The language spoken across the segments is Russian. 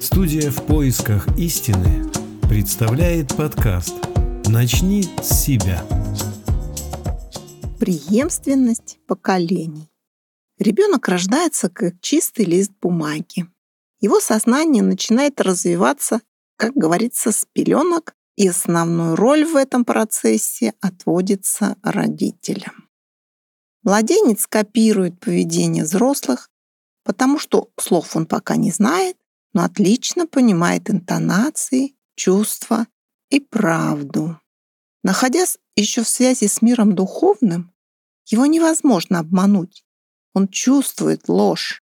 Студия в поисках истины представляет подкаст «Начни с себя». Преемственность поколений. Ребенок рождается как чистый лист бумаги. Его сознание начинает развиваться, как говорится, с пеленок, и основную роль в этом процессе отводится родителям. Младенец копирует поведение взрослых, потому что слов он пока не знает, но отлично понимает интонации, чувства и правду. Находясь еще в связи с миром духовным, его невозможно обмануть. Он чувствует ложь.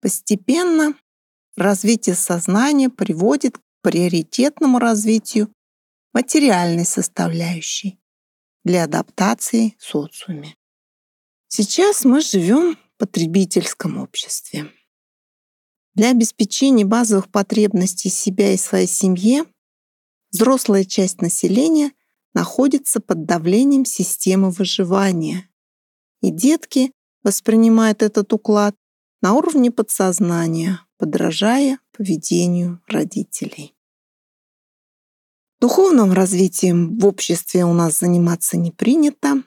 Постепенно развитие сознания приводит к приоритетному развитию материальной составляющей для адаптации в социуме. Сейчас мы живем в потребительском обществе. Для обеспечения базовых потребностей себя и своей семьи взрослая часть населения находится под давлением системы выживания. И детки воспринимают этот уклад на уровне подсознания, подражая поведению родителей. Духовным развитием в обществе у нас заниматься не принято,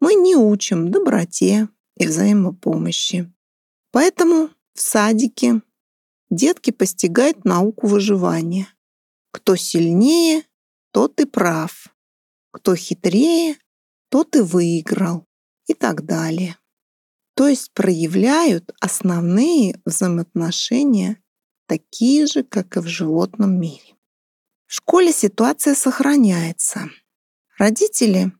мы не учим доброте и взаимопомощи. Поэтому в садике детки постигают науку выживания. Кто сильнее, тот и прав. Кто хитрее, тот и выиграл. И так далее. То есть проявляют основные взаимоотношения такие же, как и в животном мире. В школе ситуация сохраняется. Родители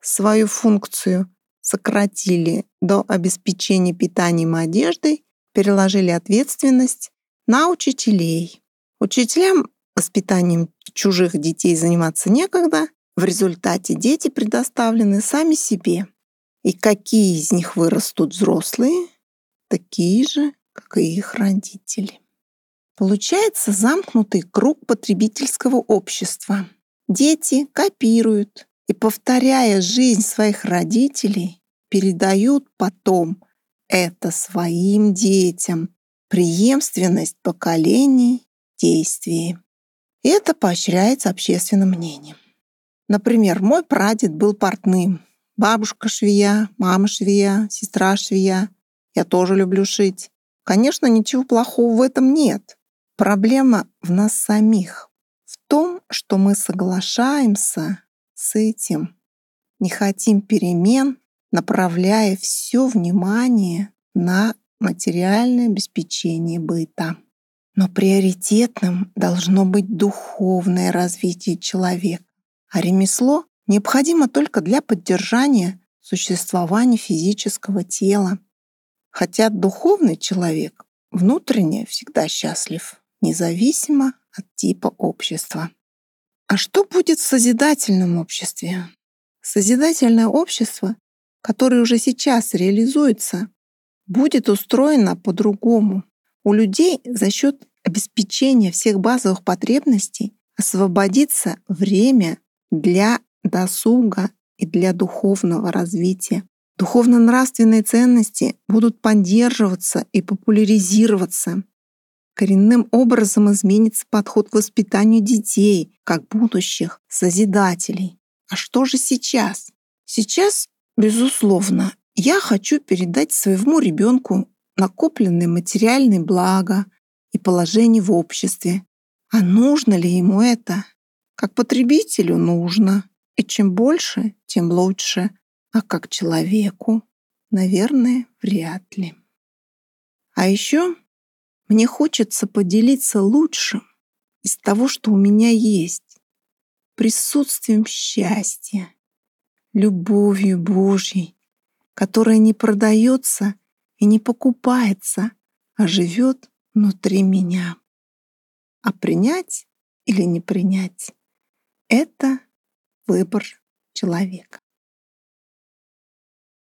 свою функцию сократили до обеспечения питанием и одеждой, переложили ответственность на учителей. Учителям воспитанием чужих детей заниматься некогда, в результате дети предоставлены сами себе. И какие из них вырастут взрослые, такие же, как и их родители. Получается замкнутый круг потребительского общества. Дети копируют, и, повторяя жизнь своих родителей, передают потом это своим детям. Преемственность поколений, действий. Это поощряется общественным мнением. Например, мой прадед был портным. Бабушка швея, мама швея, сестра швея. Я тоже люблю шить. Конечно, ничего плохого в этом нет. Проблема в нас самих. В том, что мы соглашаемся с этим. Не хотим перемен, направляя все внимание на материальное обеспечение быта. Но приоритетным должно быть духовное развитие человека, а ремесло необходимо только для поддержания существования физического тела. Хотя духовный человек внутренне всегда счастлив, независимо от типа общества. А что будет в созидательном обществе? Созидательное общество, которое уже сейчас реализуется, будет устроено по-другому. У людей за счет обеспечения всех базовых потребностей освободится время для досуга и для духовного развития. Духовно-нравственные ценности будут поддерживаться и популяризироваться. Коренным образом изменится подход к воспитанию детей, как будущих созидателей. А что же сейчас? Сейчас, безусловно, я хочу передать своему ребенку накопленные материальные блага и положение в обществе. А нужно ли ему это? Как потребителю нужно. И чем больше, тем лучше. А как человеку, наверное, вряд ли. А еще мне хочется поделиться лучшим из того, что у меня есть, присутствием счастья, любовью Божьей, которая не продается и не покупается, а живет внутри меня. А принять или не принять — это выбор человека.